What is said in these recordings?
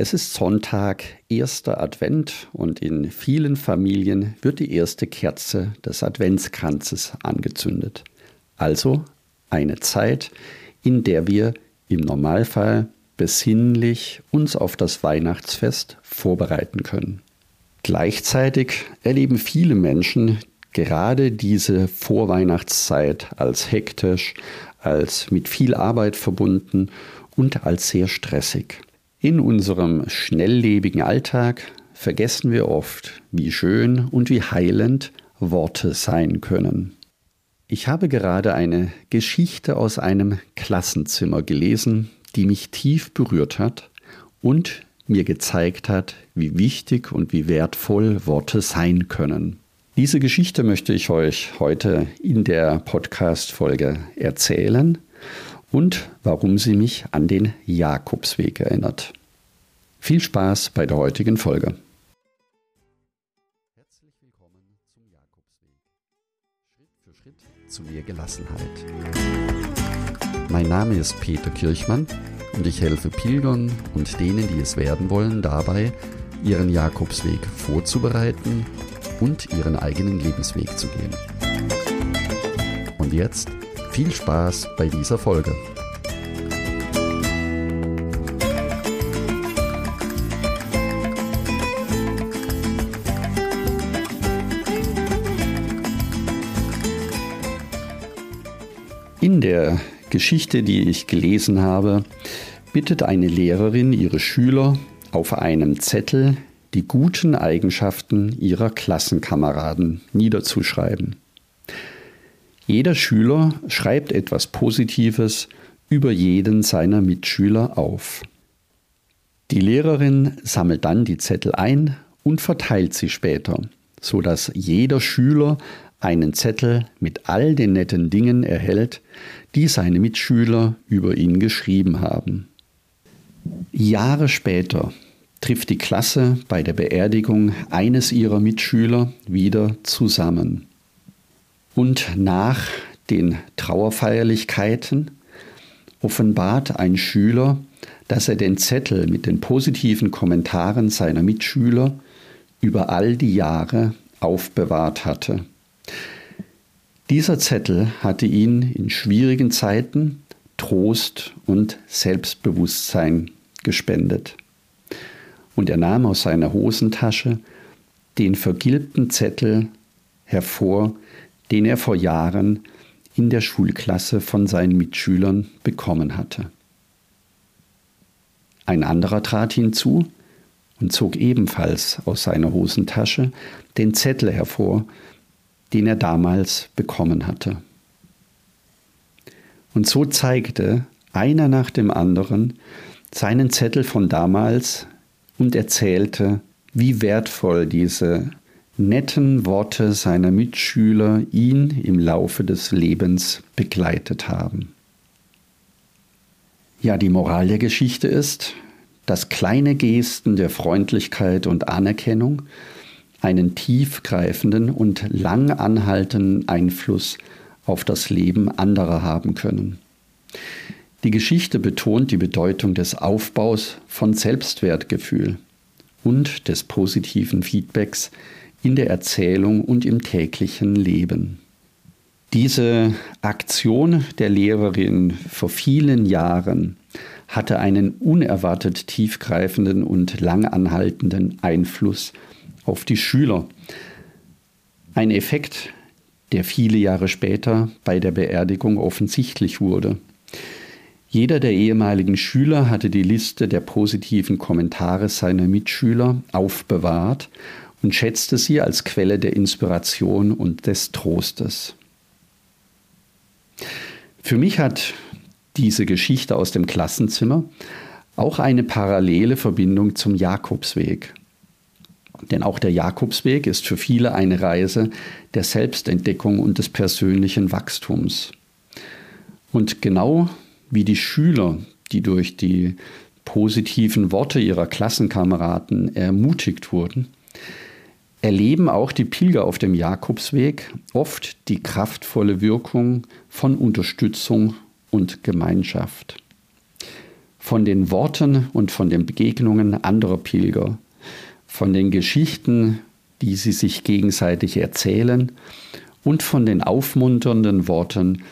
Es ist Sonntag, erster Advent und in vielen Familien wird die erste Kerze des Adventskranzes angezündet. Also eine Zeit, in der wir im Normalfall besinnlich uns auf das Weihnachtsfest vorbereiten können. Gleichzeitig erleben viele Menschen gerade diese Vorweihnachtszeit als hektisch, als mit viel Arbeit verbunden und als sehr stressig. In unserem schnelllebigen Alltag vergessen wir oft, wie schön und wie heilend Worte sein können. Ich habe gerade eine Geschichte aus einem Klassenzimmer gelesen, die mich tief berührt hat und mir gezeigt hat, wie wichtig und wie wertvoll Worte sein können. Diese Geschichte möchte ich euch heute in der Podcast-Folge erzählen und warum sie mich an den Jakobsweg erinnert. Viel Spaß bei der heutigen Folge. Herzlich willkommen zum Jakobsweg. Schritt für Schritt zu mehr Gelassenheit. Mein Name ist Peter Kirchmann und ich helfe Pilgern und denen, die es werden wollen, dabei, ihren Jakobsweg vorzubereiten und ihren eigenen Lebensweg zu gehen. Und jetzt viel Spaß bei dieser Folge. In der Geschichte, die ich gelesen habe, bittet eine Lehrerin ihre Schüler auf einem Zettel die guten Eigenschaften ihrer Klassenkameraden niederzuschreiben. Jeder Schüler schreibt etwas Positives über jeden seiner Mitschüler auf. Die Lehrerin sammelt dann die Zettel ein und verteilt sie später, sodass jeder Schüler einen Zettel mit all den netten Dingen erhält, die seine Mitschüler über ihn geschrieben haben. Jahre später trifft die Klasse bei der Beerdigung eines ihrer Mitschüler wieder zusammen. Und nach den Trauerfeierlichkeiten offenbart ein Schüler, dass er den Zettel mit den positiven Kommentaren seiner Mitschüler über all die Jahre aufbewahrt hatte. Dieser Zettel hatte ihn in schwierigen Zeiten Trost und Selbstbewusstsein gespendet. Und er nahm aus seiner Hosentasche den vergilbten Zettel hervor, den er vor Jahren in der Schulklasse von seinen Mitschülern bekommen hatte. Ein anderer trat hinzu und zog ebenfalls aus seiner Hosentasche den Zettel hervor, den er damals bekommen hatte. Und so zeigte einer nach dem anderen seinen Zettel von damals und erzählte, wie wertvoll diese netten Worte seiner Mitschüler ihn im Laufe des Lebens begleitet haben. Ja, die Moral der Geschichte ist, dass kleine Gesten der Freundlichkeit und Anerkennung einen tiefgreifenden und lang anhaltenden Einfluss auf das Leben anderer haben können. Die Geschichte betont die Bedeutung des Aufbaus von Selbstwertgefühl und des positiven Feedbacks in der Erzählung und im täglichen Leben. Diese Aktion der Lehrerin vor vielen Jahren hatte einen unerwartet tiefgreifenden und langanhaltenden Einfluss auf die Schüler. Ein Effekt, der viele Jahre später bei der Beerdigung offensichtlich wurde. Jeder der ehemaligen Schüler hatte die Liste der positiven Kommentare seiner Mitschüler aufbewahrt und schätzte sie als Quelle der Inspiration und des Trostes. Für mich hat diese Geschichte aus dem Klassenzimmer auch eine parallele Verbindung zum Jakobsweg. Denn auch der Jakobsweg ist für viele eine Reise der Selbstentdeckung und des persönlichen Wachstums. Und genau wie die Schüler, die durch die positiven Worte ihrer Klassenkameraden ermutigt wurden, erleben auch die Pilger auf dem Jakobsweg oft die kraftvolle Wirkung von Unterstützung und Gemeinschaft. von den Worten und von den Begegnungen anderer Pilger, von den Geschichten, die sie sich gegenseitig erzählen und von den aufmunternden Worten,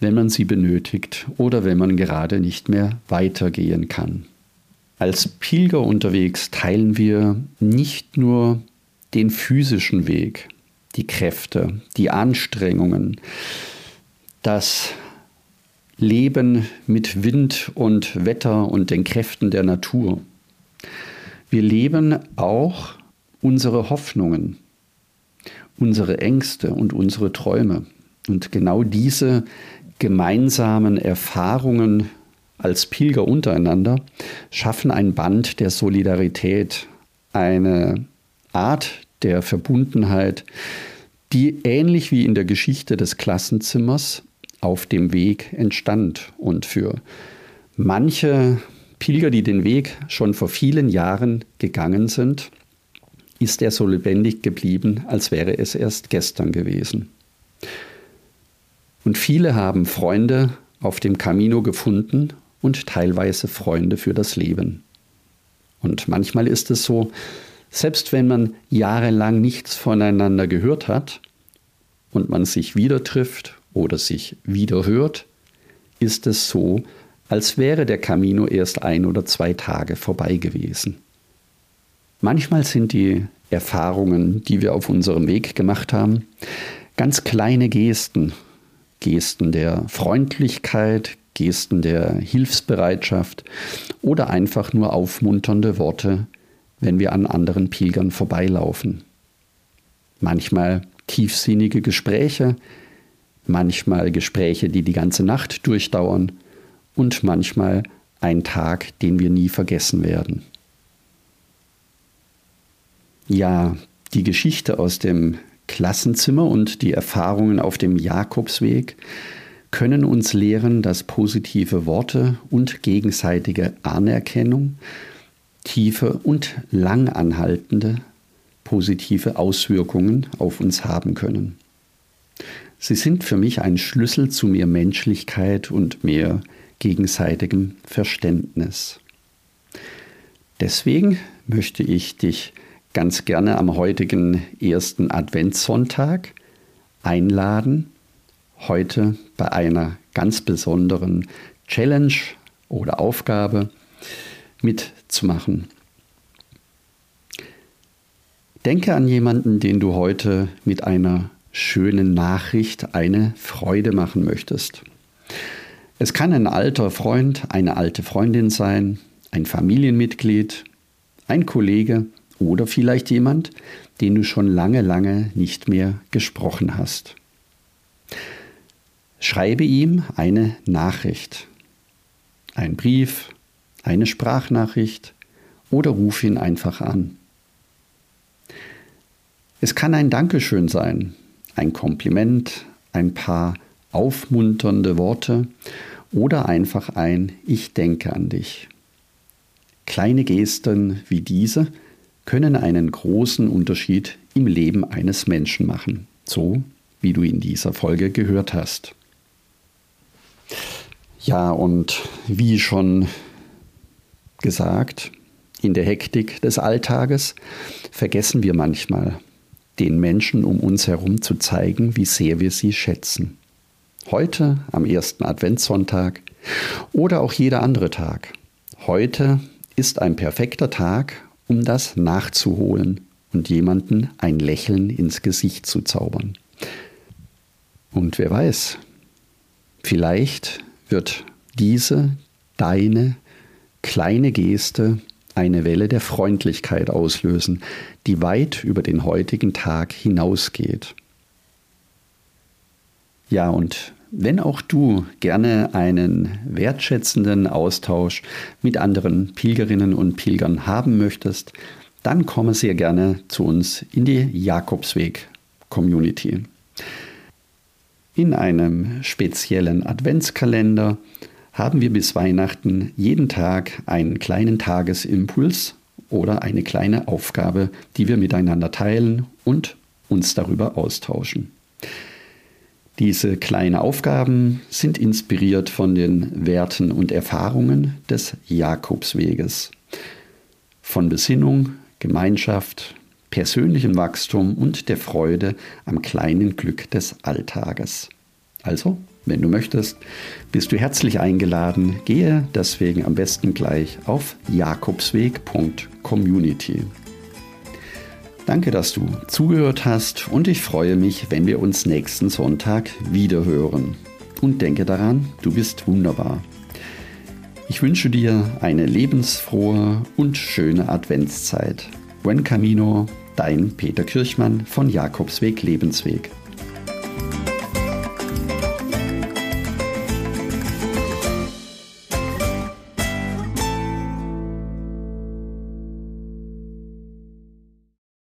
wenn man sie benötigt oder wenn man gerade nicht mehr weitergehen kann. Als Pilger unterwegs teilen wir nicht nur den physischen Weg, die Kräfte, die Anstrengungen, das Leben mit Wind und Wetter und den Kräften der Natur. Wir leben auch unsere Hoffnungen, unsere Ängste und unsere Träume. Und genau diese gemeinsamen Erfahrungen als Pilger untereinander schaffen ein Band der Solidarität, eine Art der Verbundenheit, die ähnlich wie in der Geschichte des Klassenzimmers auf dem Weg entstand und für manche Pilger, die den Weg schon vor vielen Jahren gegangen sind, ist er so lebendig geblieben, als wäre es erst gestern gewesen. Und viele haben Freunde auf dem Camino gefunden und teilweise Freunde für das Leben. Und manchmal ist es so, selbst wenn man jahrelang nichts voneinander gehört hat und man sich wieder trifft oder sich wieder hört, ist es so, als wäre der Camino erst ein oder zwei Tage vorbei gewesen. Manchmal sind die Erfahrungen, die wir auf unserem Weg gemacht haben, ganz kleine Gesten, Gesten der Freundlichkeit, Gesten der Hilfsbereitschaft oder einfach nur aufmunternde Worte, wenn wir an anderen Pilgern vorbeilaufen. Manchmal tiefsinnige Gespräche, manchmal Gespräche, die die ganze Nacht durchdauern und manchmal ein Tag, den wir nie vergessen werden. Ja, die Geschichte aus dem Klassenzimmer und die Erfahrungen auf dem Jakobsweg können uns lehren, dass positive Worte und gegenseitige Anerkennung tiefe und lang anhaltende positive Auswirkungen auf uns haben können. Sie sind für mich ein Schlüssel zu mehr Menschlichkeit und mehr gegenseitigem Verständnis. Deswegen möchte ich dich ganz gerne am heutigen ersten Adventssonntag einladen, heute bei einer ganz besonderen Challenge oder Aufgabe mitzumachen. Denke an jemanden, den du heute mit einer schönen Nachricht eine Freude machen möchtest. Es kann ein alter Freund, eine alte Freundin sein, ein Familienmitglied, ein Kollege oder vielleicht jemand, den du schon lange, lange nicht mehr gesprochen hast. Schreibe ihm eine Nachricht, ein Brief, eine Sprachnachricht oder ruf ihn einfach an. Es kann ein Dankeschön sein, ein Kompliment, ein paar aufmunternde Worte oder einfach ein Ich denke an dich. Kleine Gesten wie diese können einen großen Unterschied im Leben eines Menschen machen, so wie du in dieser Folge gehört hast. Ja, und wie schon gesagt, in der Hektik des Alltages vergessen wir manchmal, den Menschen um uns herum zu zeigen, wie sehr wir sie schätzen. Heute am ersten Adventssonntag oder auch jeder andere Tag. Heute ist ein perfekter Tag, um das nachzuholen und jemanden ein Lächeln ins Gesicht zu zaubern. Und wer weiß, vielleicht wird diese deine kleine Geste eine Welle der Freundlichkeit auslösen, die weit über den heutigen Tag hinausgeht. Ja, und wenn auch du gerne einen wertschätzenden Austausch mit anderen Pilgerinnen und Pilgern haben möchtest, dann komme sehr gerne zu uns in die Jakobsweg-Community. In einem speziellen Adventskalender haben wir bis Weihnachten jeden Tag einen kleinen Tagesimpuls oder eine kleine Aufgabe, die wir miteinander teilen und uns darüber austauschen. Diese kleinen Aufgaben sind inspiriert von den Werten und Erfahrungen des Jakobsweges. Von Besinnung, Gemeinschaft, persönlichem Wachstum und der Freude am kleinen Glück des Alltages. Also, wenn du möchtest, bist du herzlich eingeladen. Gehe deswegen am besten gleich auf jakobsweg.community. Danke, dass du zugehört hast und ich freue mich, wenn wir uns nächsten Sonntag wiederhören. Und denke daran, du bist wunderbar. Ich wünsche dir eine lebensfrohe und schöne Adventszeit. Buen Camino, dein Peter Kirchmann von Jakobsweg Lebensweg.